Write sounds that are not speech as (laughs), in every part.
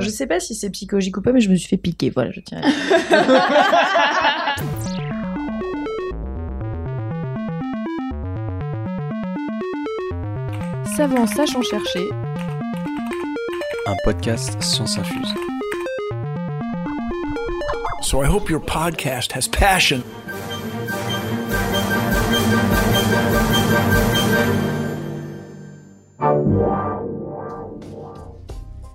Je sais pas si c'est psychologique ou pas, mais je me suis fait piquer. Voilà, je tiens. (laughs) Savant sachant chercher. Un podcast Science Infuse. So I hope your podcast has passion.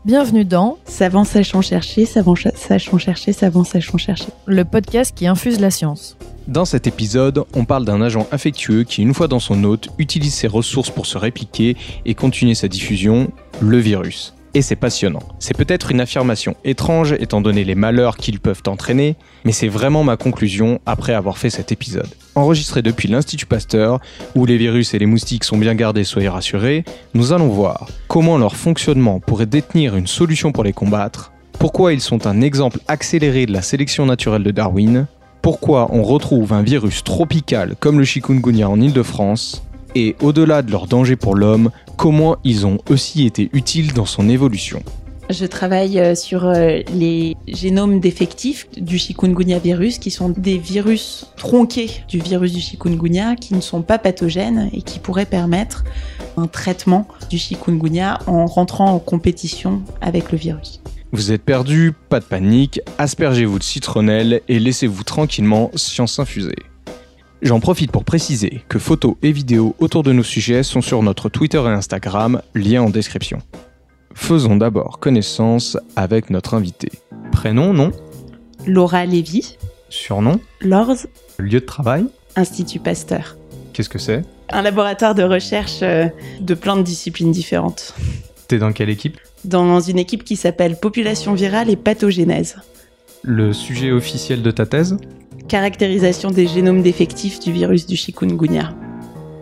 Bienvenue dans Savant sachant chercher, savant sachant chercher, savant sachant chercher. le podcast qui infuse la science. Dans cet épisode, on parle d'un agent infectieux qui, une fois dans son hôte, utilise ses ressources pour se répliquer et continuer sa diffusion, le virus. Et c'est passionnant. C'est peut-être une affirmation étrange étant donné les malheurs qu'ils peuvent entraîner, mais c'est vraiment ma conclusion après avoir fait cet épisode. Enregistré depuis l'Institut Pasteur, où les virus et les moustiques sont bien gardés, soyez rassurés, nous allons voir comment leur fonctionnement pourrait détenir une solution pour les combattre, pourquoi ils sont un exemple accéléré de la sélection naturelle de Darwin, pourquoi on retrouve un virus tropical comme le chikungunya en Île-de-France, et au-delà de leur danger pour l'homme, comment ils ont aussi été utiles dans son évolution. Je travaille euh, sur euh, les génomes défectifs du chikungunya virus, qui sont des virus tronqués du virus du chikungunya, qui ne sont pas pathogènes et qui pourraient permettre un traitement du chikungunya en rentrant en compétition avec le virus. Vous êtes perdu, pas de panique, aspergez-vous de citronnelle et laissez-vous tranquillement science infuser. J'en profite pour préciser que photos et vidéos autour de nos sujets sont sur notre Twitter et Instagram, lien en description. Faisons d'abord connaissance avec notre invité. Prénom, nom, Laura Lévy, surnom, LORS, lieu de travail, Institut Pasteur. qu'est-ce que c'est? Un laboratoire de recherche euh, de plein de disciplines différentes. T'es dans quelle équipe? Dans une équipe qui s'appelle Population virale et pathogénèse. Le sujet officiel de ta thèse? Caractérisation des génomes défectifs du virus du chikungunya.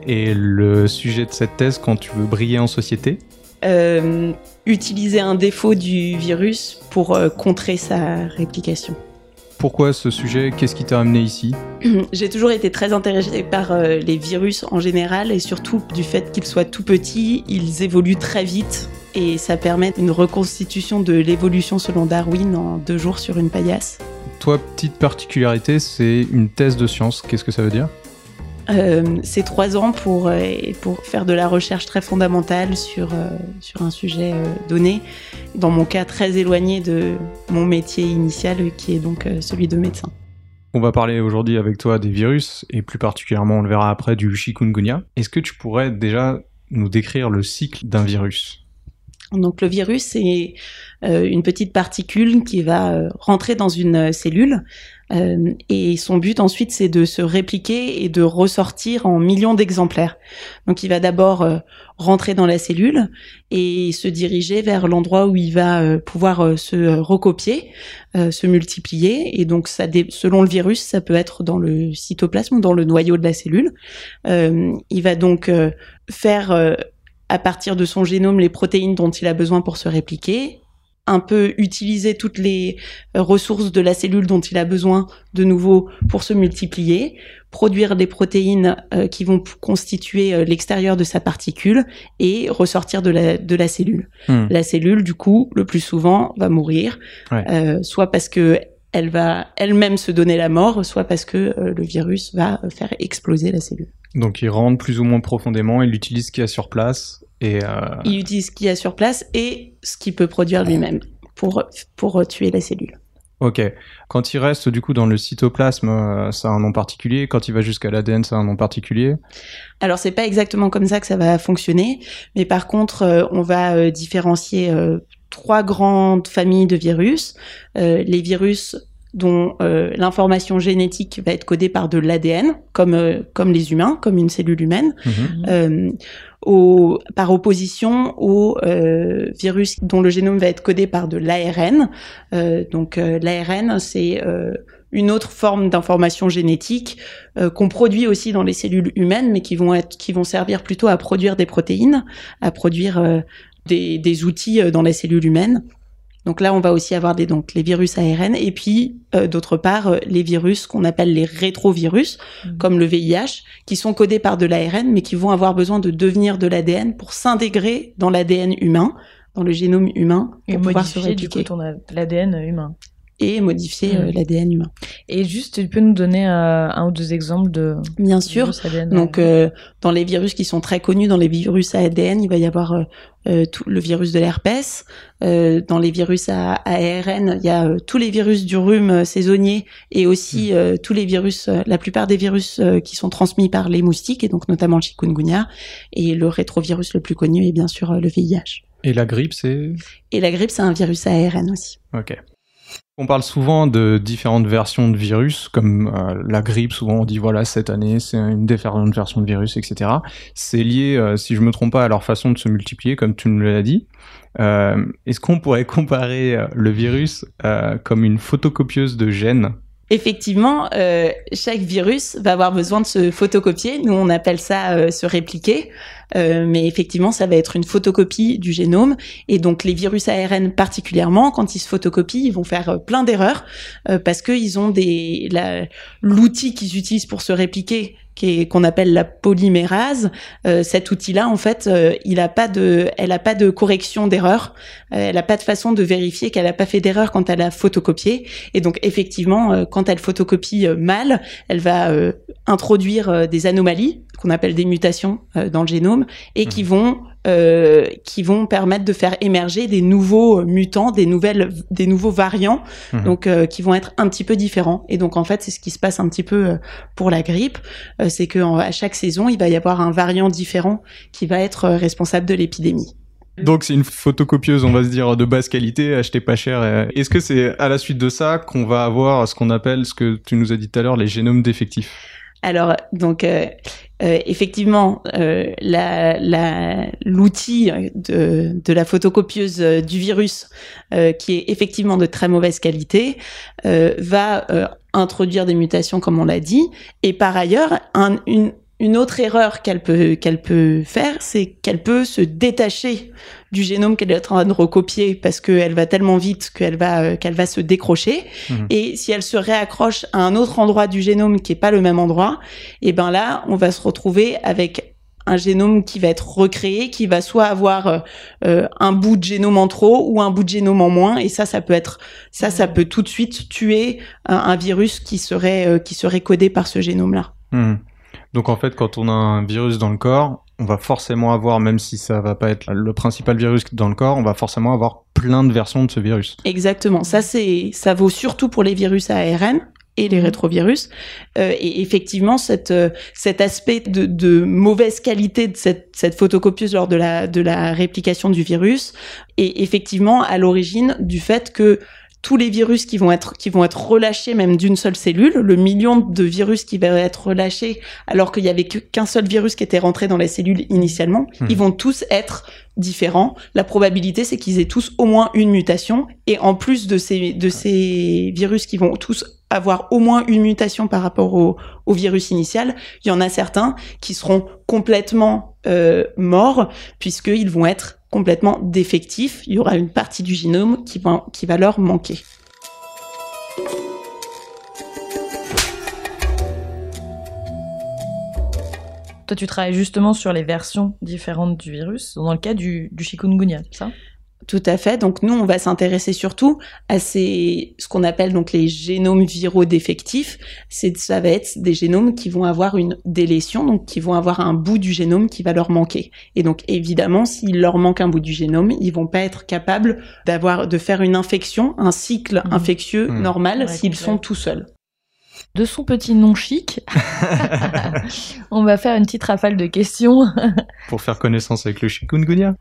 Et le sujet de cette thèse quand tu veux briller en société Euh, utiliser un défaut du virus pour euh, contrer sa réplication. Pourquoi ce sujet? Qu'est-ce qui t'a amené ici? (clears throat) J'ai toujours été très intéressée par euh, les virus en général et surtout du fait qu'ils soient tout petits, ils évoluent très vite et ça permet une reconstitution de l'évolution selon Darwin en deux jours sur une paillasse. Toi, petite particularité, c'est une thèse de science. Qu'est-ce que ça veut dire? Euh, c'est trois ans pour, euh, pour faire de la recherche très fondamentale sur, euh, sur un sujet donné, dans mon cas très éloigné de mon métier initial qui est donc celui de médecin. On va parler aujourd'hui avec toi des virus, et plus particulièrement, on le verra après, du chikungunya. Est-ce que tu pourrais déjà nous décrire le cycle d'un virus? Donc le virus, c'est euh, une petite particule qui va euh, rentrer dans une euh, cellule euh, et son but ensuite c'est de se répliquer et de ressortir en millions d'exemplaires. Donc il va d'abord rentrer dans la cellule et se diriger vers l'endroit où il va pouvoir se recopier, se multiplier et donc ça selon le virus ça peut être dans le cytoplasme ou dans le noyau de la cellule. Il va donc faire à partir de son génome les protéines dont il a besoin pour se répliquer, un peu utiliser toutes les euh, ressources de la cellule dont il a besoin de nouveau pour se multiplier, produire des protéines euh, qui vont constituer euh, l'extérieur de sa particule et ressortir de la, de la cellule. Hmm. La cellule, du coup, le plus souvent, va mourir, Ouais. euh, soit parce que elle va elle-même se donner la mort, soit parce que euh, le virus va euh, faire exploser la cellule. Donc il rentre plus ou moins profondément, il utilise ce qu'il y a sur place, et... euh, Il utilise ce qu'il y a sur place et ce qu'il peut produire lui-même pour, pour tuer la cellule. Ok. Quand il reste du coup dans le cytoplasme, ça a un nom particulier? Quand il va jusqu'à l'ADN, ça a un nom particulier? Alors c'est pas exactement comme ça que ça va fonctionner, mais par contre on va différencier trois grandes familles de virus. Les virus dont euh, l'information génétique va être codée par de l'ADN, comme euh, comme les humains, comme une cellule humaine, Mhm. euh, au, par opposition aux euh, virus dont le génome va être codé par de l'ARN. Euh, donc euh, l'ARN, c'est euh, une autre forme d'information génétique euh, qu'on produit aussi dans les cellules humaines, mais qui vont être, qui vont servir plutôt à produire des protéines, à produire euh, des, des outils euh, dans les cellules humaines. Donc là, on va aussi avoir des donc les virus ARN et puis euh, d'autre part euh, les virus qu'on appelle les rétrovirus, Mhm. comme le VIH, qui sont codés par de l'ARN mais qui vont avoir besoin de devenir de l'ADN pour s'intégrer dans l'ADN humain dans le génome humain pour Et pouvoir se modifier du coup répliquer ton a- l'ADN humain. Et modifier Mm. euh, l'ADN humain. Et juste, tu peux nous donner euh, un ou deux exemples de Bien sûr. virus ADN Donc, euh, dans les virus qui sont très connus, dans les virus à ADN, il va y avoir euh, tout le virus de l'herpès. Euh, dans les virus à, à ARN, il y a euh, tous les virus du rhume euh, saisonnier et aussi euh, tous les virus, euh, la plupart des virus euh, qui sont transmis par les moustiques, et donc notamment le chikungunya. Et le rétrovirus le plus connu est bien sûr euh, le VIH. Et la grippe, c'est? Et la grippe, c'est un virus à ARN aussi. Ok. On parle souvent de différentes versions de virus, comme euh, la grippe, souvent on dit voilà, cette année c'est une différente version de virus, etc. C'est lié, euh, si je me trompe pas, à leur façon de se multiplier, comme tu nous l'as dit. Euh, Est-ce qu'on pourrait (laughs) comparer le virus comme une photocopieuse de gènes? Effectivement, chaque virus va avoir besoin de se photocopier. Nous, on appelle ça se répliquer. Euh, mais effectivement, ça va être une photocopie du génome. Et donc, les virus ARN particulièrement, quand ils se photocopient, ils vont faire euh, plein d'erreurs euh, parce qu'ils ont des l'outil qu'ils utilisent pour se répliquer qu'on appelle la polymérase. Euh, cet outil-là, en fait, il a pas de, elle a pas de correction d'erreur. Euh, elle a pas de façon de vérifier qu'elle a pas fait d'erreur quand elle a photocopié. Et donc, effectivement, quand elle photocopie mal, elle va introduire des anomalies qu'on appelle des mutations dans le génome et qui vont euh, qui vont permettre de faire émerger des nouveaux mutants, des nouvelles, des nouveaux variants, Mhm. donc euh, qui vont être un petit peu différents. Et donc en fait, c'est ce qui se passe un petit peu euh, pour la grippe, c'est que en- à chaque saison, il va y avoir un variant différent qui va être responsable de l'épidémie. Donc c'est une photocopieuse, on va se dire, de basse qualité, achetée pas cher. Est-ce que c'est à la suite de ça qu'on va avoir ce qu'on appelle, ce que tu nous as dit tout à l'heure, les génomes défectifs? Alors, donc, euh, euh, effectivement, euh, l'outil de, la photocopieuse du virus, qui est effectivement de très mauvaise qualité, va introduire des mutations, comme on l'a dit. Et par ailleurs, un- une, autre erreur qu'elle peut faire, c'est qu'elle peut se détacher du génome qu'elle est en train de recopier parce qu'elle va tellement vite qu'elle va, euh, qu'elle va se décrocher. Mhm. Et si elle se réaccroche à un autre endroit du génome qui est pas le même endroit, et ben là, on va se retrouver avec un génome qui va être recréé, qui va soit avoir euh, euh, un bout de génome en trop ou un bout de génome en moins, et ça, ça peut être, ça, ça peut tout de suite tuer un, un virus qui serait euh, qui serait codé par ce génome-là. Hmm. Donc en fait, quand on a un virus dans le corps, on va forcément avoir, même si ça va pas être le principal virus dans le corps, on va forcément avoir plein de versions de ce virus. Exactement. Ça, c'est, ça vaut surtout pour les virus à ARN et les rétrovirus. Euh, et effectivement, cette, euh, cet aspect de, de mauvaise qualité de cette, cette photocopieuse lors de la, de la réplication du virus est effectivement à l'origine du fait que tous les virus qui vont être qui vont être relâchés même d'une seule cellule, le million de virus qui va être relâché alors qu'il y avait qu'un seul virus qui était rentré dans la cellule initialement, ils vont tous être différents. La probabilité c'est qu'ils aient tous au moins une mutation et en plus de ces de ces virus qui vont tous avoir au moins une mutation par rapport au, au virus initial, il y en a certains qui seront complètement euh, morts puisqu'ils vont être complètement défectifs. Il y aura une partie du génome qui va, leur manquer. Toi, tu travailles justement sur les versions différentes du virus, dans le cas du, du chikungunya, c'est ça? Tout à fait. Donc nous, on va s'intéresser surtout à ces, ce qu'on appelle donc les génomes viraux défectifs. C'est, ça va être des génomes qui vont avoir une délétion, donc qui vont avoir un bout du génome qui va leur manquer. Et donc évidemment, s'il leur manque un bout du génome, ils vont pas être capables d'avoir, de faire une infection, un cycle Mhm. infectieux Mhm. normal s'ils sont tout seuls. De son petit nom chic, (laughs) (laughs) on va faire une petite rafale de questions. (laughs) Pour faire connaissance avec le chikungunya.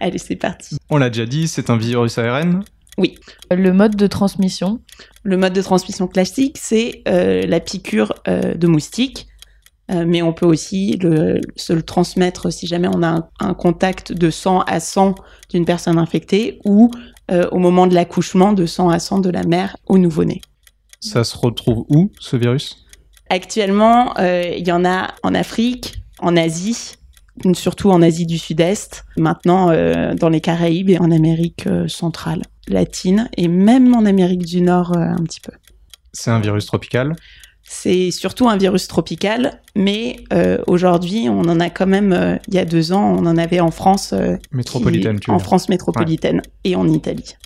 Allez, c'est parti. On l'a déjà dit, c'est un virus ARN. Le mode de transmission. Le mode de transmission classique, c'est euh, la piqûre euh, de moustique. Euh, mais on peut aussi le, se le transmettre si jamais on a un, un contact de sang à sang d'une personne infectée ou euh, au moment de l'accouchement de sang à sang de la mère au nouveau-né. Ça se retrouve où, ce virus? Actuellement, euh, il y en a en Afrique, en Asie, surtout en Asie du Sud-Est, maintenant euh, dans les Caraïbes et en Amérique euh, centrale, latine et même en Amérique du Nord euh, un petit peu. C'est un virus tropical? C'est surtout un virus tropical, mais euh, aujourd'hui, on en a quand même, il y a deux ans, on en avait en France, Métropolitaine, qui- tu veux en. France métropolitaine et en Italie.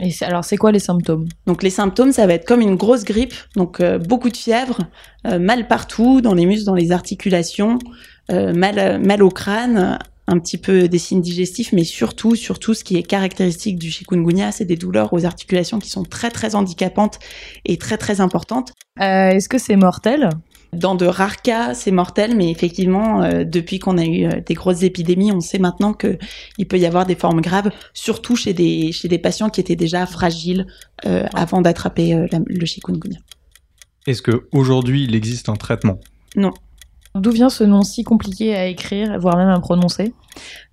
Et alors, c'est quoi les symptômes? Donc les symptômes, ça va être comme une grosse grippe, donc euh, beaucoup de fièvre, euh, mal partout, dans les muscles, dans les articulations, euh, mal, mal au crâne, un petit peu des signes digestifs, mais surtout, surtout, ce qui est caractéristique du chikungunya, c'est des douleurs aux articulations qui sont très très handicapantes et très très importantes. Est-ce que c'est mortel? Dans de rares cas, c'est mortel, mais effectivement, euh, depuis qu'on a eu euh, des grosses épidémies, on sait maintenant que il peut y avoir des formes graves, surtout chez des chez des patients qui étaient déjà fragiles euh, avant d'attraper euh, le chikungunya. Est-ce qu'aujourd'hui, il existe un traitement? D'où vient ce nom si compliqué à écrire, voire même à prononcer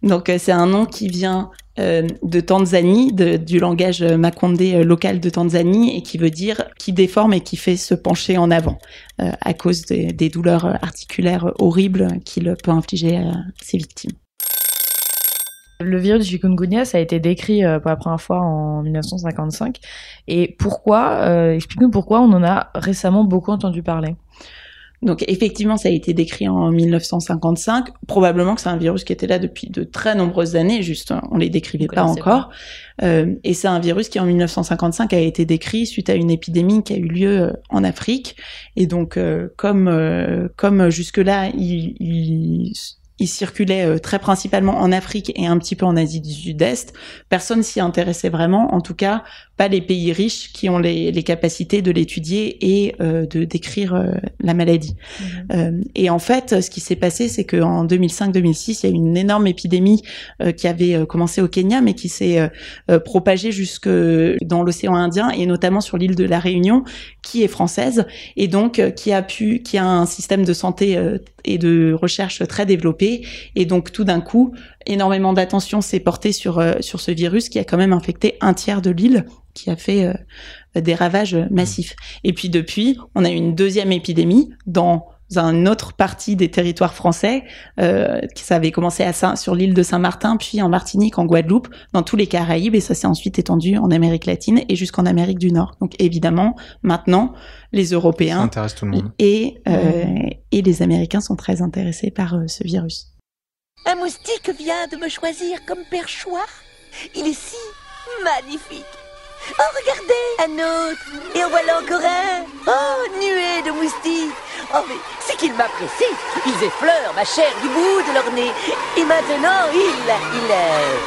Donc euh, c'est un nom qui vient euh, de Tanzanie, de- du langage euh, makondé euh, local de Tanzanie, et qui veut dire qui déforme et qui fait se pencher en avant, euh, à cause des, des douleurs articulaires horribles qu'il peut infliger à ses victimes. Le virus du chikungunya, ça a été décrit pour la première fois en 1955. Et pourquoi euh, Explique-nous pourquoi on en a récemment beaucoup entendu parler. Donc effectivement, ça a été décrit en 1955. Probablement que c'est un virus qui était là depuis de très nombreuses années, juste on les décrivait On pas encore. Euh, et c'est un virus qui en 1955 a été décrit suite à une épidémie qui a eu lieu euh, en Afrique. Et donc euh, comme euh, comme jusque-là, il, il il circulait très principalement en Afrique et un petit peu en Asie du Sud-Est. Personne s'y intéressait vraiment, en tout cas pas les pays riches qui ont les, les capacités de l'étudier et euh, de décrire euh, la maladie. Euh, et en fait, ce qui s'est passé, c'est qu'en 2005-2006, il y a eu une énorme épidémie qui avait commencé au Kenya, mais qui s'est propagée jusque dans l'océan Indien et notamment sur l'île de la Réunion, qui est française et donc qui a pu, qui a un système de santé et de recherche très développé. Et donc tout d'un coup, énormément d'attention s'est portée sur euh, sur ce virus qui a quand même infecté un tiers de l'île, qui a fait euh, des ravages massifs. Et puis depuis, on a eu une deuxième épidémie dans une autre partie des territoires français, euh, qui ça avait commencé à Saint, sur l'île de Saint-Martin, puis en Martinique, en Guadeloupe, dans tous les Caraïbes, et ça s'est ensuite étendu en Amérique latine et jusqu'en Amérique du Nord. Donc évidemment, maintenant, les Ça Européens intéresse tout le monde. et, euh, et les Américains sont très intéressés par euh, ce virus. Un moustique vient de me choisir comme perchoir. Il est si magnifique. Oh, regardez, un autre. Et en voilà encore un. Oh, nuée de moustiques. Oh, mais c'est qu'ils m'apprécient. Ils effleurent ma chair du bout de leur nez. Et maintenant, ils... ils... euh,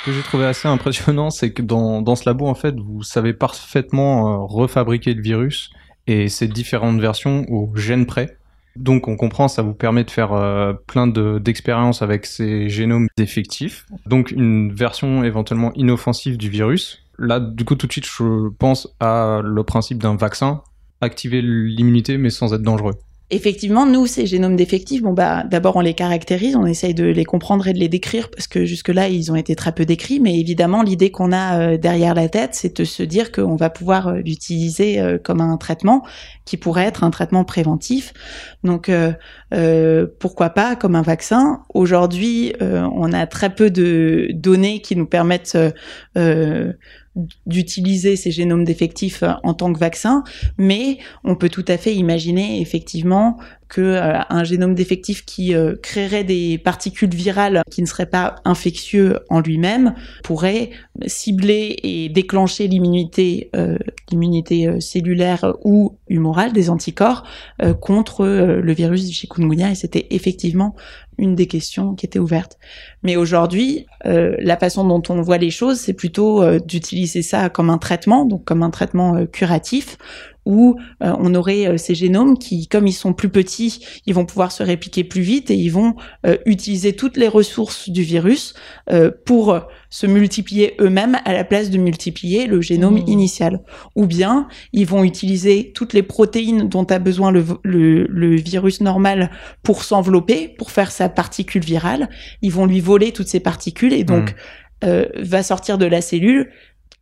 Ce que j'ai trouvé assez impressionnant, c'est que dans, dans ce labo, en fait, vous savez parfaitement euh, refabriquer le virus et ses différentes versions au gène près. Donc on comprend, ça vous permet de faire euh, plein de- d'expériences avec ces génomes défectifs. Donc une version éventuellement inoffensive du virus. Là, du coup, tout de suite, je pense à le principe d'un vaccin, activer l'immunité mais sans être dangereux. Effectivement, nous, ces génomes défectifs, bon bah, d'abord on les caractérise, on essaye de les comprendre et de les décrire parce que jusque-là ils ont été très peu décrits, mais évidemment l'idée qu'on a euh, derrière la tête, c'est de se dire qu'on va pouvoir euh, l'utiliser euh, comme un traitement qui pourrait être un traitement préventif. Donc euh, pourquoi pas comme un vaccin Aujourd'hui, on a très peu de données qui nous permettent d'utiliser ces génomes défectifs en tant que vaccin, mais on peut tout à fait imaginer effectivement que euh, un génome défectif qui euh, créerait des particules virales qui ne seraient pas infectieux en lui-même pourrait cibler et déclencher l'immunité euh, cellulaire ou humorale des anticorps contre le virus du chikungunya et c'était effectivement une des questions qui était ouverte. Mais aujourd'hui, la façon dont on voit les choses, c'est plutôt d'utiliser ça comme un traitement, donc comme un traitement curatif, où euh, on aurait euh, ces génomes qui, comme ils sont plus petits, ils vont pouvoir se répliquer plus vite et ils vont euh, utiliser toutes les ressources du virus euh, pour se multiplier eux-mêmes à la place de multiplier le génome Mmh. initial. Ou bien ils vont utiliser toutes les protéines dont a besoin le, le, le virus normal pour s'envelopper, pour faire sa particule virale. Ils vont lui voler toutes ces particules et donc euh, va sortir de la cellule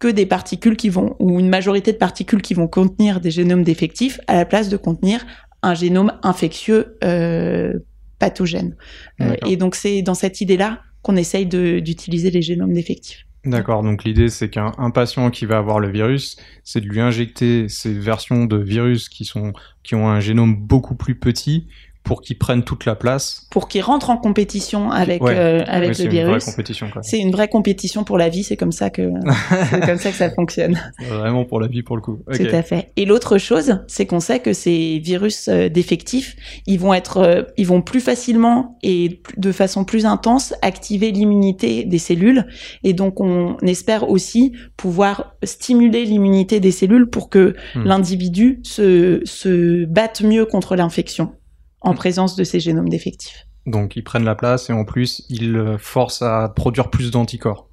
que des particules qui vont, ou une majorité de particules qui vont contenir des génomes défectifs à la place de contenir un génome infectieux euh, pathogène. Euh, et donc c'est dans cette idée-là qu'on essaye d'utiliser les génomes défectifs. D'accord, donc l'idée c'est qu'un un patient qui va avoir le virus, c'est de lui injecter ces versions de virus qui sont qui ont un génome beaucoup plus petit pour qu'ils prennent toute la place. Pour qu'ils rentrent en compétition avec Ouais. euh, avec Ouais, c'est le une vraie virus. compétition. C'est une vraie compétition pour la vie, c'est comme ça que (laughs) c'est comme ça que ça fonctionne. Vraiment pour la vie pour le coup. Ok. Tout à fait. Et l'autre chose, c'est qu'on sait que ces virus euh, défectifs, ils vont être, euh, ils vont plus facilement et de façon plus intense activer l'immunité des cellules. Et donc, on espère aussi pouvoir stimuler l'immunité des cellules pour que Hmm. l'individu se, se batte mieux contre l'infection en Hmm. présence de ces génomes défectifs. Donc ils prennent la place et en plus ils euh, forcent à produire plus d'anticorps.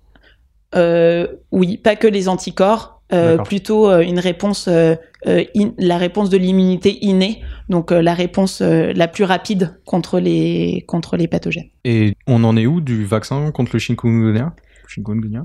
Euh, oui, pas que les anticorps, euh, plutôt une réponse, euh, in- la réponse de l'immunité innée, donc la réponse la plus rapide contre les contre les pathogènes. Et on en est où du vaccin contre le chikungunya? Chikungunya?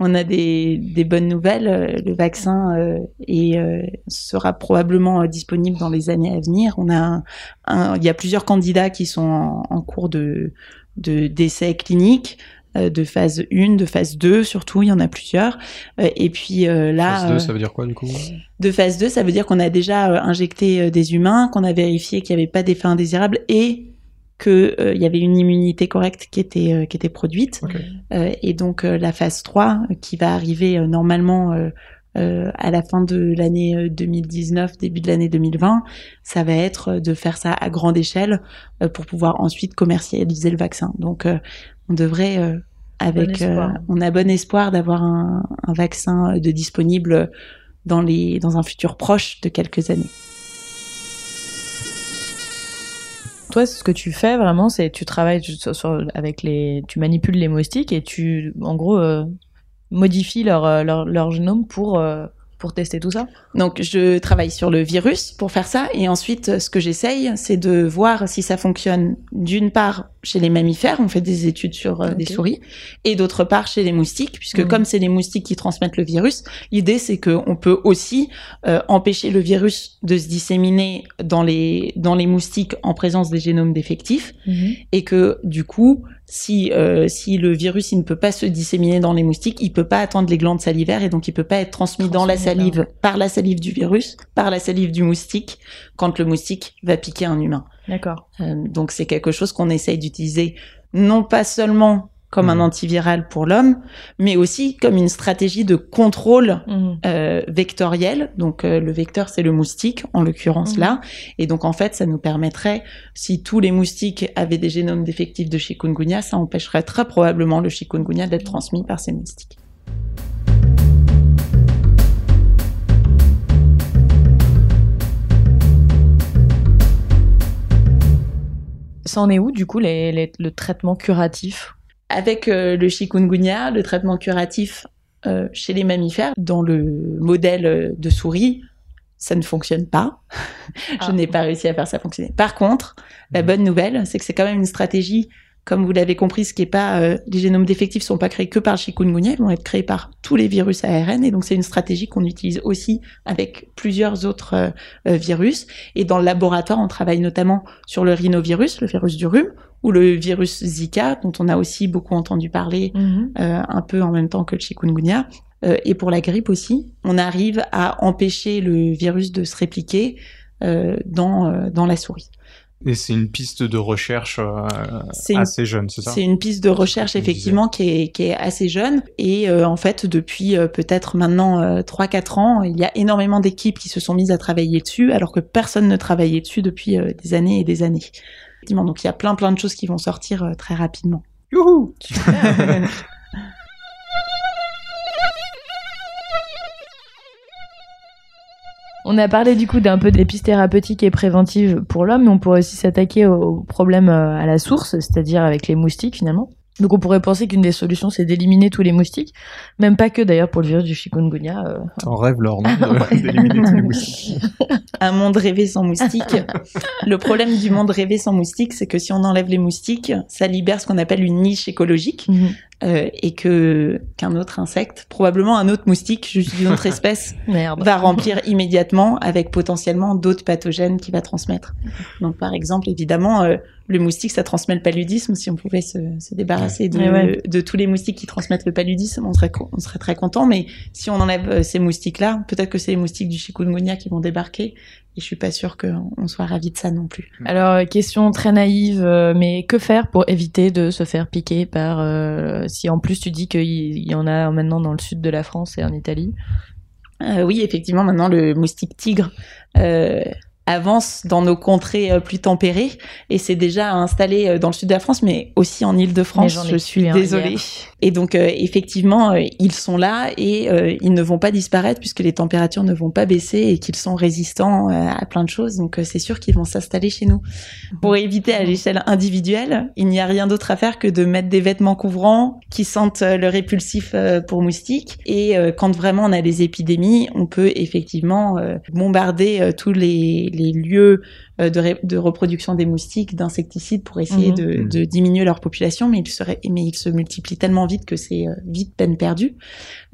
On a des, des bonnes nouvelles. euh, Le vaccin euh, est, euh, sera probablement euh, disponible dans les années à venir. On a un- un- il y a plusieurs candidats qui sont en, en cours de de- d'essais cliniques. de phase 1, de phase 2 surtout, il y en a plusieurs. Et puis là, Phase 2, euh, ça veut dire quoi du coup? de phase 2, ça veut dire qu'on a déjà injecté des humains, qu'on a vérifié qu'il n'y avait pas d'effet indésirable et qu'il y avait une immunité correcte qui était, euh, qui était produite. Euh, et donc euh, la phase 3, euh, qui va arriver euh, normalement euh, euh, à la fin de l'année euh, 2019, début de l'année 2020, ça va être euh, de faire ça à grande échelle euh, pour pouvoir ensuite commercialiser le vaccin. Donc euh, on devrait... euh, avec, euh, on a bon espoir d'avoir un, un vaccin euh, de disponible dans les dans un futur proche de quelques années. Toi, ce que tu fais vraiment, c'est tu travailles sur, sur- avec les, tu manipules les moustiques et tu, en gros, euh, modifies leur, euh, leur, leur génome pour, euh, pour tester tout ça. Donc je travaille sur le virus pour faire ça. Et ensuite ce que j'essaye c'est de voir si ça fonctionne d'une part chez les mammifères, on fait des études sur euh, des souris. Et d'autre part chez les moustiques puisque Mhm. comme c'est les moustiques qui transmettent le virus, l'idée c'est que on peut aussi euh, empêcher le virus de se disséminer dans les dans les moustiques en présence des génomes défectifs. Et que du coup, si euh, si le virus il ne peut pas se disséminer dans les moustiques, il peut pas atteindre les glandes salivaires et donc il peut pas être transmis dans la salive par la salive du virus, par la salive du moustique quand le moustique va piquer un humain. D'accord. Euh, donc c'est quelque chose qu'on essaye d'utiliser non pas seulement comme un Mhm. antiviral pour l'homme, mais aussi comme une stratégie de contrôle Mhm. euh, vectoriel. Donc euh, le vecteur c'est le moustique en l'occurrence Mhm. là. Et donc en fait ça nous permettrait, si tous les moustiques avaient des génomes défectifs de chikungunya, ça empêcherait très probablement le chikungunya d'être transmis par ces moustiques. Ça en est où, du coup, les, les- le traitement curatif Avec euh, le chikungunya, le traitement curatif euh, chez les mammifères, dans le modèle euh, de souris, ça ne fonctionne pas. (laughs) Je Ah. n'ai pas réussi à faire ça fonctionner. Par contre, la Mhm. bonne nouvelle, c'est que c'est quand même une stratégie, comme vous l'avez compris, ce qui est pas, euh, les génomes défectifs sont pas créés que par le chikungunya, ils vont être créés par tous les virus ARN, et donc c'est une stratégie qu'on utilise aussi avec plusieurs autres euh, virus. Et dans le laboratoire, on travaille notamment sur le rhinovirus, le virus du rhume, ou le virus Zika, dont on a aussi beaucoup entendu parler Mhm. euh, un peu en même temps que le chikungunya. Euh, et pour la grippe aussi, on arrive à empêcher le virus de se répliquer euh, dans, euh, dans la souris. Et c'est une piste de recherche euh, C'est une- assez jeune, c'est ça? C'est une piste de recherche effectivement qui est, qui est assez jeune et euh, en fait depuis euh, peut-être maintenant euh, 3-4 ans, il y a énormément d'équipes qui se sont mises à travailler dessus alors que personne ne travaillait dessus depuis euh, des années et des années. Effectivement, donc il y a plein plein de choses qui vont sortir euh, très rapidement. Youhou (laughs) On a parlé du coup d'un peu des pistes thérapeutiques et préventives pour l'homme, mais on pourrait aussi s'attaquer au problème euh, à la source, c'est-à-dire avec les moustiques finalement. Donc on pourrait penser qu'une des solutions c'est d'éliminer tous les moustiques, même pas que d'ailleurs pour le virus du chikungunya. euh, On rêve leur nom de- (laughs) d'éliminer tous les moustiques. un monde rêvé sans moustiques. le problème du monde rêvé sans moustiques, c'est que si on enlève les moustiques, ça libère ce qu'on appelle une niche écologique. Mhm. Euh, et que qu'un autre insecte, probablement un autre moustique, juste d'une autre (laughs) espèce, Merde. va remplir immédiatement avec potentiellement d'autres pathogènes qu'il va transmettre. Donc par exemple, évidemment, euh, le moustique, ça transmet le paludisme. Si on pouvait se, se débarrasser de, Ouais, ouais. de tous les moustiques qui transmettent le paludisme, on serait, on serait très content. Mais si on enlève euh, ces moustiques-là, peut-être que c'est les moustiques du chikungunya qui vont débarquer. Et je suis pas sûre qu'on soit ravis de ça non plus. Alors, euh, question très naïve, euh, mais que faire pour éviter de se faire piquer par... euh, si en plus tu dis qu'il y en a maintenant dans le sud de la France et en Italie? Euh, oui, effectivement, maintenant le moustique tigre euh, avance dans nos contrées plus tempérées et c'est déjà installé dans le sud de la France, mais aussi en Île-de-France. Je suis un désolée. hier. Et donc euh, effectivement, euh, ils sont là et euh, ils ne vont pas disparaître puisque les températures ne vont pas baisser et qu'ils sont résistants à plein de choses. Donc c'est sûr qu'ils vont s'installer chez nous. Pour éviter à l'échelle individuelle, il n'y a rien d'autre à faire que de mettre des vêtements couvrants qui sentent le répulsif pour moustiques. Et quand vraiment on a des épidémies, on peut effectivement bombarder tous les, les lieux de, ré- de reproduction des moustiques d'insecticides pour essayer Mhm. de, Mhm. de diminuer leur population, mais ils, seraient, mais ils se multiplient tellement vite que c'est euh, vite peine perdue.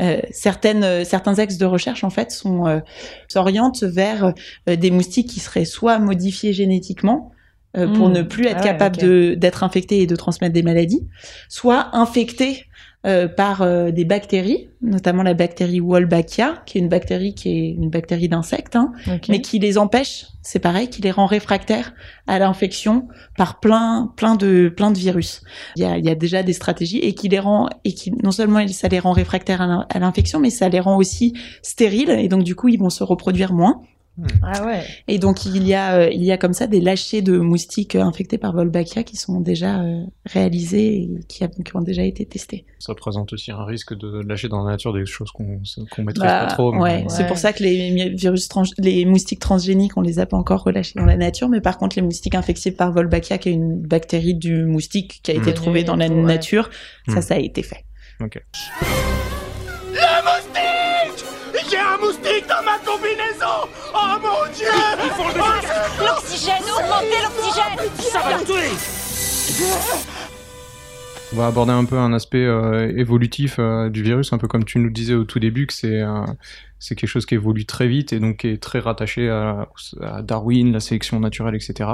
Euh, certaines, euh, certains axes de recherche en fait sont euh, s'orientent vers euh, des moustiques qui seraient soit modifiés génétiquement euh, pour Mhm. ne plus être Ah ouais, capables d'être infectés et de transmettre des maladies, soit infectés euh, par euh, des bactéries, notamment la bactérie Wolbachia, qui est une bactérie qui est une bactérie d'insectes, hein, mais qui les empêche, c'est pareil, qui les rend réfractaires à l'infection par plein, plein de, plein de virus. Il y a, il y a déjà des stratégies et qui les rend, et qui, non seulement ça les rend réfractaires à l'infection, mais ça les rend aussi stériles et donc du coup ils vont se reproduire moins. Ah ouais. Et donc il y a, euh, il y a comme ça des lâchers de moustiques euh, infectés par Wolbachia qui sont déjà euh, réalisés et qui, a- qui ont déjà été testés. Ça présente aussi un risque de lâcher dans la nature des choses qu'on qu'on maîtrise Bah, pas trop. mais- ouais, c'est pour ça que les virus trans- les moustiques transgéniques, on les a pas encore relâchés dans la nature, mais par contre les moustiques infectés par Wolbachia, qui est une bactérie du moustique qui a été Mm. trouvée dans la Ouais. nature, ça, Mm. ça a été fait. J'ai un moustique dans ma combinaison. Oh mon dieu. Il faut le L'oxygène, augmentez l'oxygène. Ça va le tuer. On va aborder un peu un aspect euh, évolutif euh, du virus, un peu comme tu nous disais au tout début, que c'est euh, c'est quelque chose qui évolue très vite et donc qui est très rattaché à, à Darwin, la sélection naturelle, etc.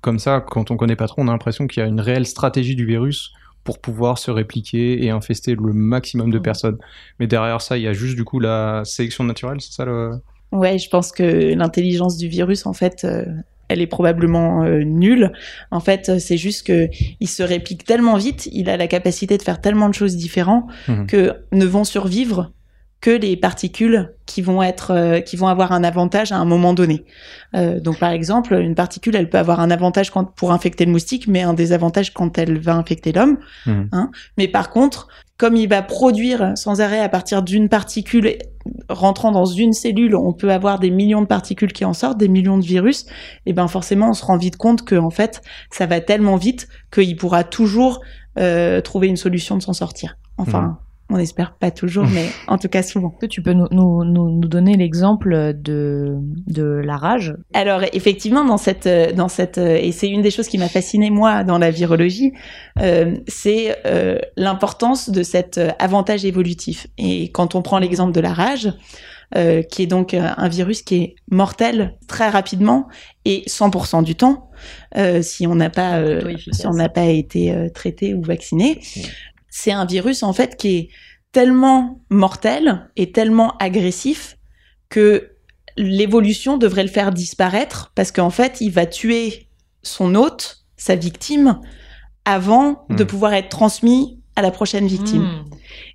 Comme ça, quand on connaît pas trop, on a l'impression qu'il y a une réelle stratégie du virus pour pouvoir se répliquer et infester le maximum de personnes. Mais derrière ça, il y a juste du coup la sélection naturelle, c'est ça le... Ouais, je pense que l'intelligence du virus, en fait, euh, elle est probablement euh, nulle. En fait, euh, c'est juste que il se réplique tellement vite, il a la capacité de faire tellement de choses différentes Mhm. que ne vont survivre que les particules qui vont être, euh, qui vont avoir un avantage à un moment donné. Euh, donc, par exemple, une particule, elle peut avoir un avantage quand, pour infecter le moustique, mais un désavantage quand elle va infecter l'homme. Mhm. Hein. Mais par contre, comme il va produire sans arrêt à partir d'une particule rentrant dans une cellule, on peut avoir des millions de particules qui en sortent, des millions de virus, et ben forcément on se rend vite compte que en fait ça va tellement vite qu'il pourra toujours euh, trouver une solution de s'en sortir. Enfin, on espère pas toujours, mais en tout cas souvent. Est-ce que tu peux nous, nous, nous, nous donner l'exemple de, de la rage? Alors effectivement, dans cette, dans cette, et c'est une des choses qui m'a fasciné moi dans la virologie, euh, c'est euh, l'importance de cet euh, avantage évolutif. Et quand on prend l'exemple de la rage, euh, qui est donc un virus qui est mortel très rapidement et 100% du temps, euh, si on n'a pas, euh, si on n'a pas été euh, traité ou vacciné, c'est un virus en fait qui est tellement mortel et tellement agressif que l'évolution devrait le faire disparaître parce qu'en fait, il va tuer son hôte, sa victime, avant de Hmm. pouvoir être transmis à la prochaine victime. Hmm.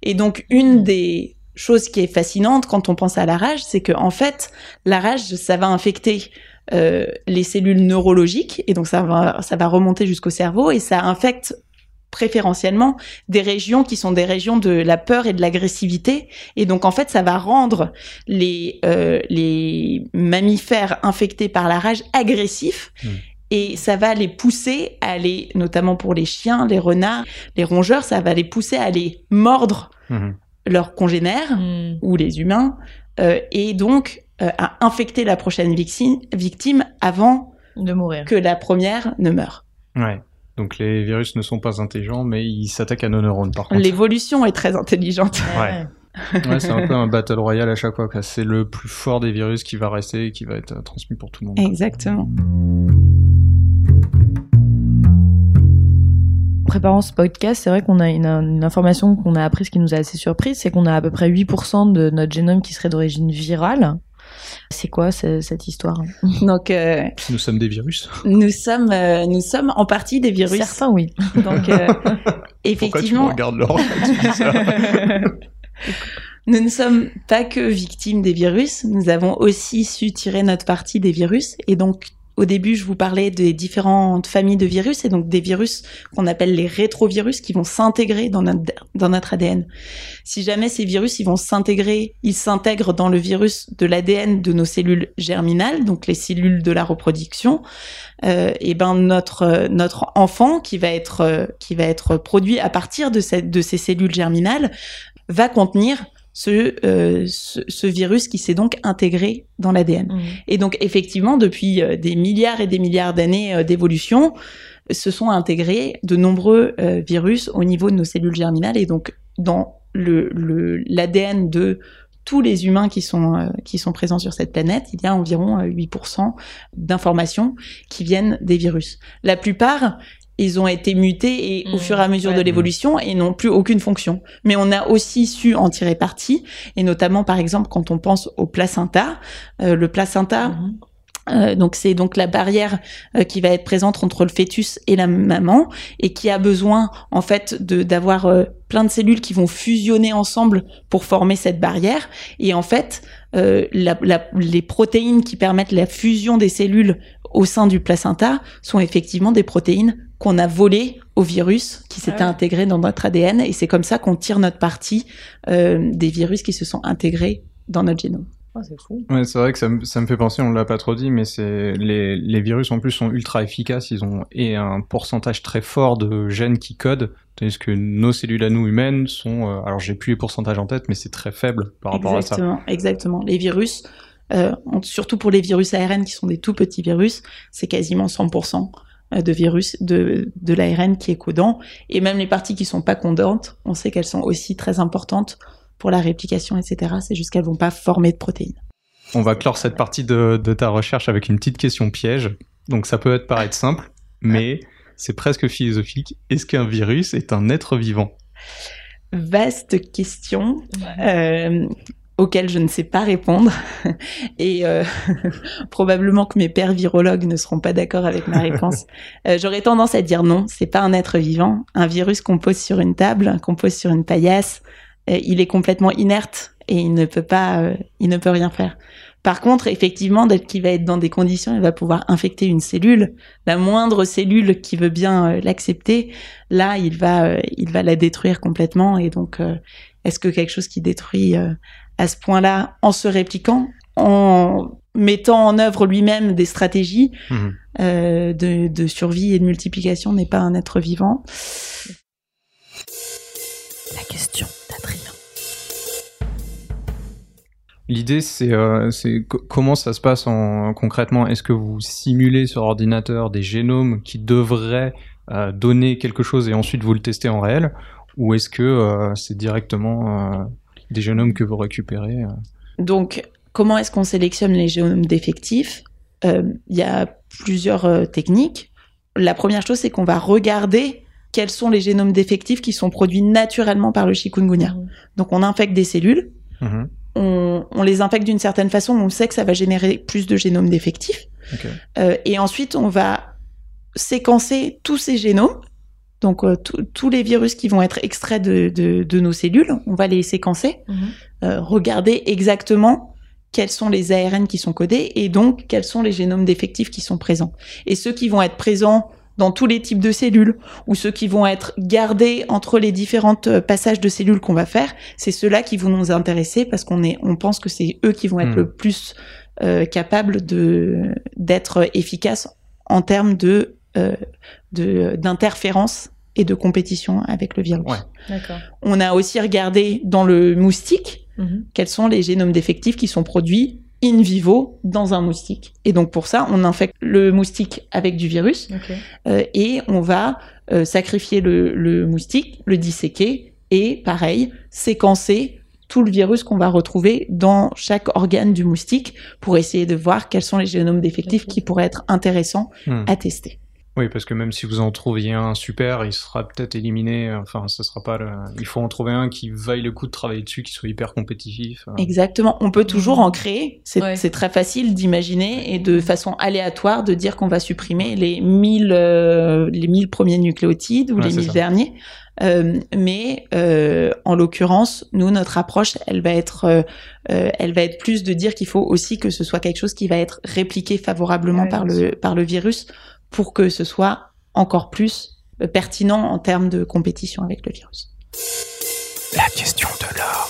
Et donc, une des choses qui est fascinante quand on pense à la rage, c'est que en fait, la rage, ça va infecter euh, les cellules neurologiques, et donc ça va, ça va remonter jusqu'au cerveau, et ça infecte préférentiellement des régions qui sont des régions de la peur et de l'agressivité. Et donc, en fait, ça va rendre les, euh, les mammifères infectés par la rage agressifs. Mm. Et ça va les pousser à aller, notamment pour les chiens, les renards, les rongeurs, ça va les pousser à aller mordre Mhm. leurs congénères Hmm. ou les humains, euh, et donc euh, à infecter la prochaine victime, victime avant De mourir. que la première ne meure. Ouais. Donc les virus ne sont pas intelligents, mais ils s'attaquent à nos neurones par contre. L'évolution est très intelligente. Ouais. Ouais, c'est un peu un battle royale à chaque fois. quoi. C'est le plus fort des virus qui va rester et qui va être transmis pour tout le monde. Exactement. En préparant ce podcast, c'est vrai qu'on a une, une information qu'on a apprise qui nous a assez surprise, c'est qu'on a à peu près 8% de notre génome qui serait d'origine virale. C'est quoi ce- cette histoire (laughs) Donc, euh, Nous sommes des virus. nous sommes, euh, nous sommes en partie des virus. Certains, oui. Donc, euh, (laughs) Pourquoi tu me effectivement, regardes Laurent quand tu dis ça (laughs) nous ne sommes pas que victimes des virus. Nous avons aussi su tirer notre parti des virus. Et donc, au début, je vous parlais des différentes familles de virus et donc des virus qu'on appelle les rétrovirus qui vont s'intégrer dans notre, ADN. Si jamais ces virus, ils vont s'intégrer, ils s'intègrent dans le virus de l'ADN de nos cellules germinales, donc les cellules de la reproduction, euh, et ben notre notre enfant qui va être euh, qui va être produit à partir de ces cellules germinales va contenir ce, euh, ce, ce virus qui s'est donc intégré dans l'ADN. Mhm. Et donc effectivement, depuis euh, des milliards et des milliards d'années euh, d'évolution, se sont intégrés de nombreux euh, virus au niveau de nos cellules germinales et donc dans le le- l'ADN de tous les humains qui sont euh, qui sont présents sur cette planète, il y a environ euh, 8% d'informations qui viennent des virus. La plupart ils ont été mutés et au Mmh, fur et à mesure ouais. de l'évolution et n'ont plus aucune fonction. Mais on a aussi su en tirer parti, et notamment par exemple quand on pense au placenta, euh, le placenta, Mhm. euh, donc c'est donc la barrière euh, qui va être présente entre le fœtus et la maman et qui a besoin en fait de d'avoir euh, plein de cellules qui vont fusionner ensemble pour former cette barrière et en fait euh, la- la- les protéines qui permettent la fusion des cellules au sein du placenta sont effectivement des protéines qu'on a volées au virus qui s'était Ah ouais. intégré dans notre ADN et c'est comme ça qu'on tire notre parti euh, des virus qui se sont intégrés dans notre génome. Oh, c'est fou. Ouais, c'est vrai que ça, me- ça me fait penser, on l'a pas trop dit, mais c'est les, les virus en plus sont ultra efficaces, ils ont et un pourcentage très fort de gènes qui codent, tandis que nos cellules à nous humaines sont, euh, alors j'ai plus les pourcentages en tête, mais c'est très faible par rapport à ça. Exactement, exactement. Les virus, euh, surtout pour les virus ARN qui sont des tout petits virus, c'est quasiment 100% de virus de, de l'ARN qui est codant. Et même les parties qui sont pas codantes, on sait qu'elles sont aussi très importantes pour la réplication, etc. C'est juste qu'elles vont pas former de protéines. On va clore cette partie de, de ta recherche avec une petite question piège. Donc ça peut être paraître simple, mais c'est presque philosophique. Est-ce qu'un virus est un être vivant? Vaste question. euh, auquel je ne sais pas répondre. (laughs) Et euh, (laughs) probablement que mes pères virologues ne seront pas d'accord avec ma réponse. (laughs) Euh, J'aurais tendance à dire non, c'est pas un être vivant. Un virus qu'on pose sur une table, qu'on pose sur une paillasse, euh, il est complètement inerte et il ne peut pas, euh, il ne peut rien faire. Par contre, effectivement, dès qu'il va être dans des conditions, il va pouvoir infecter une cellule. La moindre cellule qui veut bien euh, l'accepter, là, il va, il va la détruire complètement. Et donc, est-ce que quelque chose qui détruit à ce point-là, en se répliquant, en mettant en œuvre lui-même des stratégies Mhm. euh, de, de survie et de multiplication, n'est pas un être vivant La question d'Adrien. L'idée, c'est euh, comment ça se passe en, concrètement? Est-ce que vous simulez sur ordinateur des génomes qui devraient euh, donner quelque chose et ensuite vous le testez en réel, ou est-ce que euh, c'est directement euh, des génomes que vous récupérez euh Donc, comment est-ce qu'on sélectionne les génomes défectifs Euh, Il y a plusieurs euh, techniques. La première chose, c'est qu'on va regarder quels sont les génomes défectifs qui sont produits naturellement par le chikungunya. Mhm. Donc, on infecte des cellules, Mhm. on, on les infecte d'une certaine façon, on sait que ça va générer plus de génomes. Euh, et ensuite, on va séquencer tous ces génomes. Donc, euh, tous- les virus qui vont être extraits de, de- de nos cellules, on va les séquencer, Mhm. euh, regarder exactement quels sont les ARN qui sont codés et donc quels sont les génomes défectifs qui sont présents. Et ceux qui vont être présents dans tous les types de cellules ou ceux qui vont être gardés entre les différents euh, passages de cellules qu'on va faire, c'est ceux-là qui vont nous intéresser parce qu'on est, on pense que c'est eux qui vont être Hmm. le plus euh, capables de d'être efficaces en termes de d'interférence et de compétition avec le virus. Ouais. On a aussi regardé dans le moustique Mhm. quels sont les génomes défectifs qui sont produits in vivo dans un moustique. Et donc pour ça, on infecte le moustique avec du virus euh, et on va euh, sacrifier le, le moustique, le disséquer et pareil, séquencer tout le virus qu'on va retrouver dans chaque organe du moustique pour essayer de voir quels sont les génomes défectifs qui pourraient être intéressants Hmm. à tester. Oui, parce que même si vous en trouviez un super, il sera peut-être éliminé. Enfin, ce sera pas le... Il faut en trouver un qui vaille le coup de travailler dessus, qui soit hyper compétitif. euh. Exactement. On peut toujours en créer. C'est Ouais. très facile d'imaginer et de façon aléatoire de dire qu'on va supprimer les 1000, euh, les 1000 premiers nucléotides ou Ouais, les c'est 1000 ça. derniers. Euh, mais euh, en l'occurrence, nous, notre approche, elle va être, euh, euh, elle va être plus de dire qu'il faut aussi que ce soit quelque chose qui va être répliqué favorablement Ouais, par le par le virus pour que ce soit encore plus euh, pertinent en termes de compétition avec le virus. La question de l'or.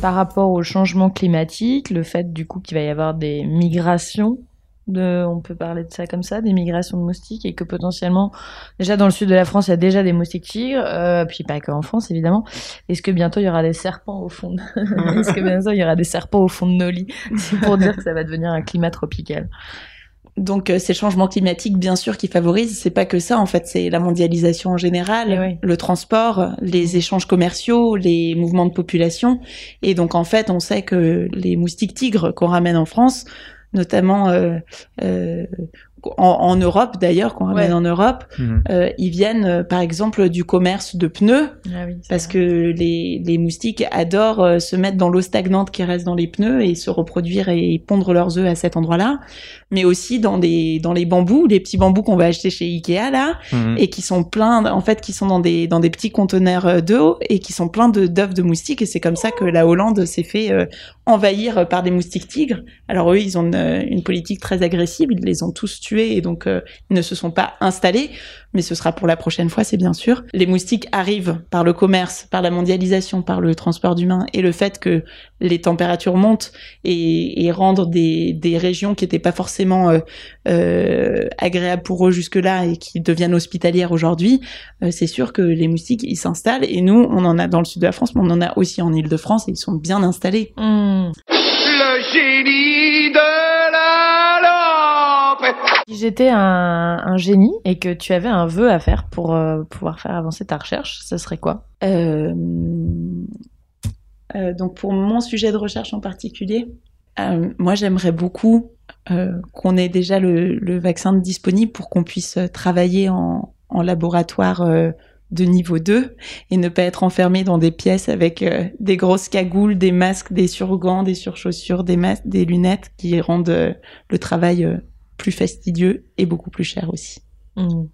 Par rapport au changement climatique, le fait du coup qu'il va y avoir des migrations de, on peut parler de ça comme ça, des migrations de moustiques et que potentiellement, déjà dans le sud de la France, il y a déjà des moustiques tigres, euh, puis pas qu'en France évidemment. Est-ce que bientôt il y aura des serpents au fond de... (laughs) Est-ce que bientôt il y aura des serpents au fond de nos lits? (laughs) C'est pour dire que ça va devenir un climat tropical. Donc euh, ces changements climatiques, bien sûr, qui favorisent, c'est pas que ça en fait, c'est la mondialisation en général, Eh oui. le transport, les échanges commerciaux, les mouvements de population. Et donc en fait, on sait que les moustiques tigres qu'on ramène en France, notamment euh, euh, en, en Europe d'ailleurs, qu'on ramène Ouais. en Europe, Mhm. euh, ils viennent euh, par exemple du commerce de pneus Ah oui, parce que les, les moustiques adorent euh, se mettre dans l'eau stagnante qui reste dans les pneus et se reproduire et pondre leurs œufs à cet endroit-là, mais aussi dans des dans les bambous, les petits bambous qu'on va acheter chez Ikea là, Mhm. et qui sont pleins, en fait, qui sont dans des dans des petits conteneurs d'eau et qui sont pleins de d'œufs de moustiques et c'est comme ça que la Hollande s'est fait euh, envahir par des moustiques tigres. Alors eux, ils ont une, une politique très agressive, ils les ont tous tués et donc euh, ils ne se sont pas installés. Mais ce sera pour la prochaine fois, c'est bien sûr. Les moustiques arrivent par le commerce, par la mondialisation, par le transport d'humains et le fait que les températures montent et, et rendent des, des régions qui n'étaient pas forcément euh, euh, agréables pour eux jusque-là et qui deviennent hospitalières aujourd'hui. euh, c'est sûr que les moustiques, ils s'installent et nous, on en a dans le sud de la France, mais on en a aussi en Île-de-France et ils sont bien installés. Hmm. Le génie de Si j'étais un, génie et que tu avais un vœu à faire pour euh, pouvoir faire avancer ta recherche, ce serait quoi? Euh, euh, donc pour mon sujet de recherche en particulier, moi j'aimerais beaucoup qu'on ait déjà le, vaccin disponible pour qu'on puisse travailler en, laboratoire de niveau 2 et ne pas être enfermé dans des pièces avec des grosses cagoules, des masques, des surgants, des surchaussures, des des lunettes qui rendent le travail plus fastidieux et beaucoup plus cher aussi. Hmm.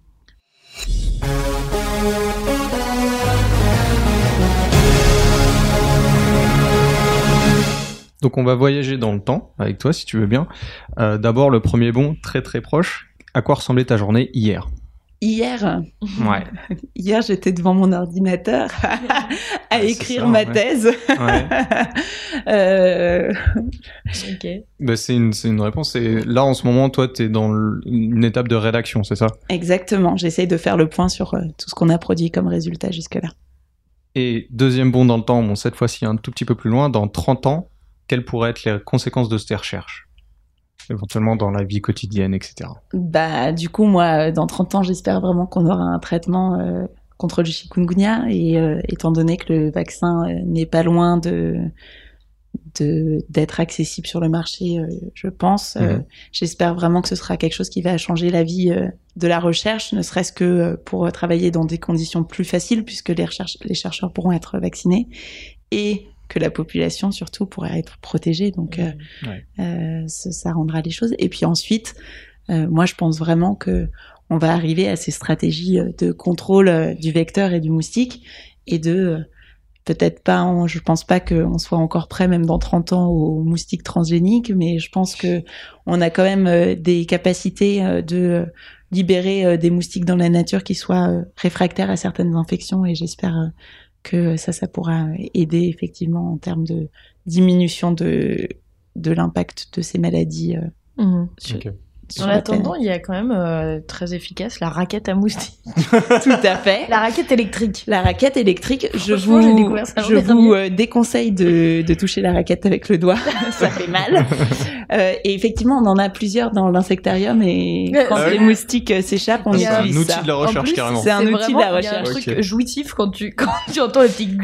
Donc on va voyager dans le temps avec toi si tu veux bien. Euh, D'abord le premier bond très très proche. À quoi ressemblait ta journée hier? Hier, Ouais. (laughs) Hier, j'étais devant mon ordinateur à écrire ça, ma ouais. thèse. (laughs) Euh, Euh. Bah, c'est une, c'est une réponse. Et là en ce moment, toi, t'es dans le- une étape de rédaction, c'est ça? Exactement. J'essaye de faire le point sur euh, tout ce qu'on a produit comme résultat jusque-là. Et deuxième bond dans le temps, bon cette fois-ci un tout petit peu plus loin, dans 30 ans, quelles pourraient être les conséquences de ces recherches? Éventuellement dans la vie quotidienne, etc. Bah, du coup, moi, euh, dans 30 ans, j'espère vraiment qu'on aura un traitement euh, contre le chikungunya. Et euh, étant donné que le vaccin euh, n'est pas loin de d'être accessible sur le marché, je pense. Mhm. J'espère vraiment que ce sera quelque chose qui va changer la vie de la recherche, ne serait-ce que pour travailler dans des conditions plus faciles, puisque les, les chercheurs pourront être vaccinés, et que la population surtout pourra être protégée. Donc, euh, Ouais. euh, ça, ça rendra les choses. Et puis ensuite, euh, moi, je pense vraiment que on va arriver à ces stratégies de contrôle du vecteur et du moustique, et de peut-être pas, en- je pense pas qu'on soit encore prêt, même dans 30 ans, aux moustiques transgéniques, mais je pense que on a quand même des capacités de libérer des moustiques dans la nature qui soient réfractaires à certaines infections, et j'espère que ça, ça pourra aider effectivement en termes de diminution de, de l'impact de ces maladies euh, sur- sur En attendant, il y a quand même euh, très efficace la raquette à moustiques. (laughs) Tout à fait. La raquette électrique. La raquette électrique, je vous, je vous euh, déconseille de, de toucher la raquette avec le doigt, (laughs) ça fait mal. (laughs) Euh, et effectivement, on en a plusieurs dans l'insectarium et quand c'est- les moustiques euh, s'échappent, on Il y a C'est un utilise outil ça. de la recherche plus, carrément. C'est un outil de la Il y a un recherche. truc Ok. jouitif quand tu, (laughs) quand tu entends le petit.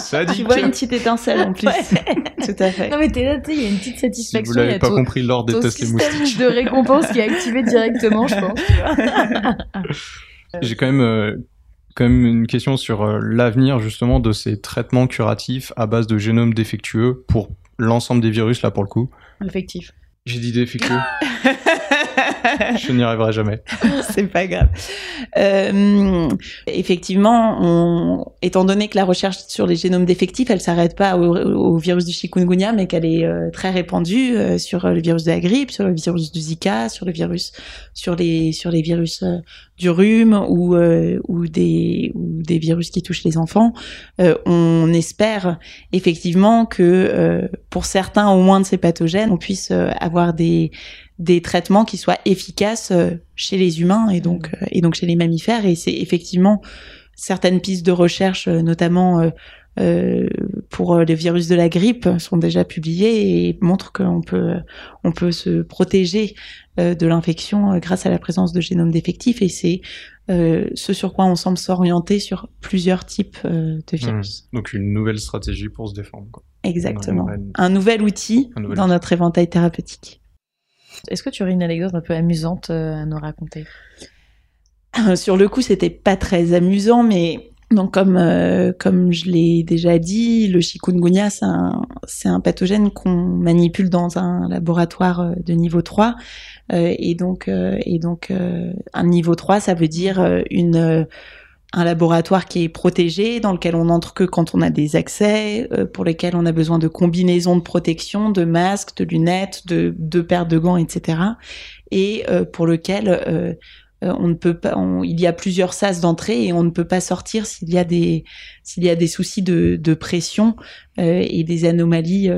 Ça dit Tu vois une petite étincelle en plus. Ouais. (laughs) Tout à fait. Non mais t'es là, tu sais, il y a une petite Si satisfaction. vous il y l'avez pas ton- compris, Laure déteste les système moustiques. de récompense qui est activé (laughs) directement, je pense. J'ai quand même, euh, quand même une question sur euh, l'avenir justement de ces traitements curatifs à base de génome défectueux pour l'ensemble des virus là pour le coup. Effectif. J'ai dit défectueux. (laughs) (laughs) Je n'y arriverai jamais. (laughs) c'est pas grave. Euh, effectivement, étant donné que la recherche sur les génomes défectifs, elle s'arrête pas au, virus du chikungunya, mais qu'elle est euh, très répandue euh, sur le virus de la grippe, sur le virus du Zika, sur le virus, sur les sur les virus du rhume ou ou des ou des virus qui touchent les enfants. On espère effectivement que pour certains au moins de ces pathogènes, on puisse avoir des des traitements qui soient efficaces euh, chez les humains et donc euh, et donc chez les mammifères et c'est effectivement certaines pistes de recherche euh, notamment euh, pour le virus de la grippe sont déjà publiées et montrent qu'on peut on peut se protéger de l'infection grâce à la présence de génomes défectifs et c'est euh, ce sur quoi on semble s'orienter sur plusieurs types euh, de virus. Donc une nouvelle stratégie pour se défendre. Quoi. Exactement. Un nouvel outil Un nouvel dans outil. notre éventail thérapeutique. Est-ce que tu aurais une anecdote un peu amusante euh, à nous raconter? Sur le coup, c'était pas très amusant, mais donc comme euh, je l'ai déjà dit, le chikungunya c'est un pathogène qu'on manipule dans un laboratoire euh, de niveau 3 euh, et donc et donc un niveau 3 ça veut dire une un laboratoire qui est protégé, dans lequel on entre que quand on a des accès, euh, pour lesquels on a besoin de combinaisons de protection, de masques, de lunettes, de, paires de gants, etc. Et euh, pour lequel euh, on ne peut pas, il y a plusieurs sas d'entrée et on ne peut pas sortir s'il y a des s'il y a des soucis de, pression et des anomalies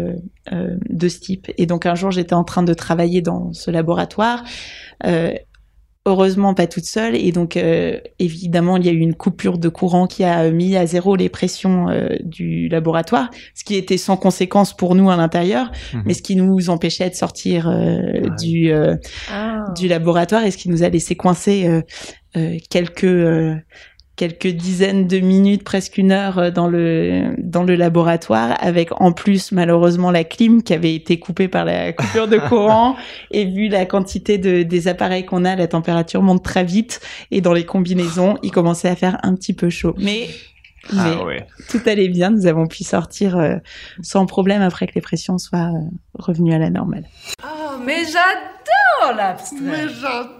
de ce type. Et donc un jour j'étais en train de travailler dans ce laboratoire. Euh, Heureusement pas toute seule et donc euh, évidemment il y a eu une coupure de courant qui a mis à zéro les pressions euh, du laboratoire, ce qui était sans conséquence pour nous à l'intérieur, Mhm. mais ce qui nous empêchait de sortir euh, Ouais. du euh, Ah. du laboratoire et ce qui nous a laissé coincés euh, euh, quelques euh, quelques dizaines de minutes, presque une heure euh, dans le dans le laboratoire, avec en plus malheureusement la clim qui avait été coupée par la coupure de (laughs) courant. et vu la quantité de des appareils qu'on a, la température monte très vite et dans les combinaisons, il commençait à faire un petit peu chaud. Mais mais Ah ouais. tout allait bien, nous avons pu sortir euh, sans problème après que les pressions soient euh, revenues à la normale. Oh, mais j'adore l'abstrait. Mais j'adore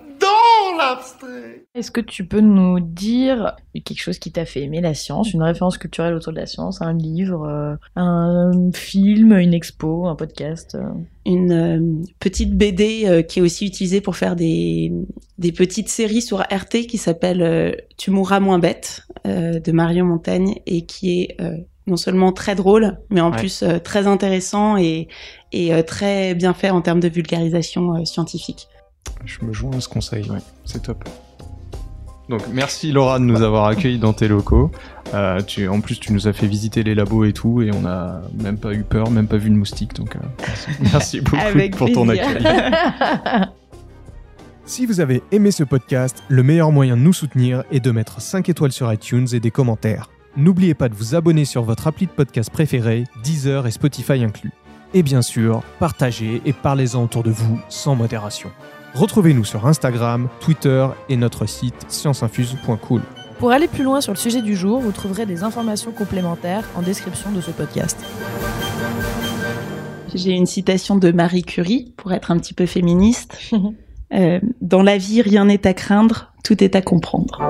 l'abstrait Est-ce que tu peux nous dire quelque chose qui t'a fait aimer la science, une référence culturelle autour de la science, un livre, euh, un film, une expo, un podcast euh une euh, petite BD euh, qui est aussi utilisée pour faire des, des petites séries sur RT qui s'appelle euh, Tu mourras moins bête de Marion Montagne et qui est non seulement très drôle, mais en Ouais. plus euh, très intéressant et, et euh, très bien fait en termes de vulgarisation euh, scientifique. Je me joins à ce conseil, ouais. c'est top. Donc merci Laura de nous avoir accueillis dans tes locaux. Euh, tu, en plus tu nous as fait visiter les labos et tout et on n'a même pas eu peur, même pas vu de moustique. Donc euh, merci. (laughs) merci beaucoup Avec (laughs) pour ton accueil. (laughs) Si vous avez aimé ce podcast, le meilleur moyen de nous soutenir est de mettre 5 étoiles sur iTunes et des commentaires. N'oubliez pas de vous abonner sur votre appli de podcast préféré, Deezer et Spotify inclus. Et bien sûr, partagez et parlez-en autour de vous sans modération. Retrouvez-nous sur Instagram, Twitter et notre site scienceinfuse.cool. Pour aller plus loin sur le sujet du jour, vous trouverez des informations complémentaires en description de ce podcast. J'ai une citation de Marie Curie pour être un petit peu féministe. (laughs) Euh, dans la vie, rien n'est à craindre, tout est à comprendre.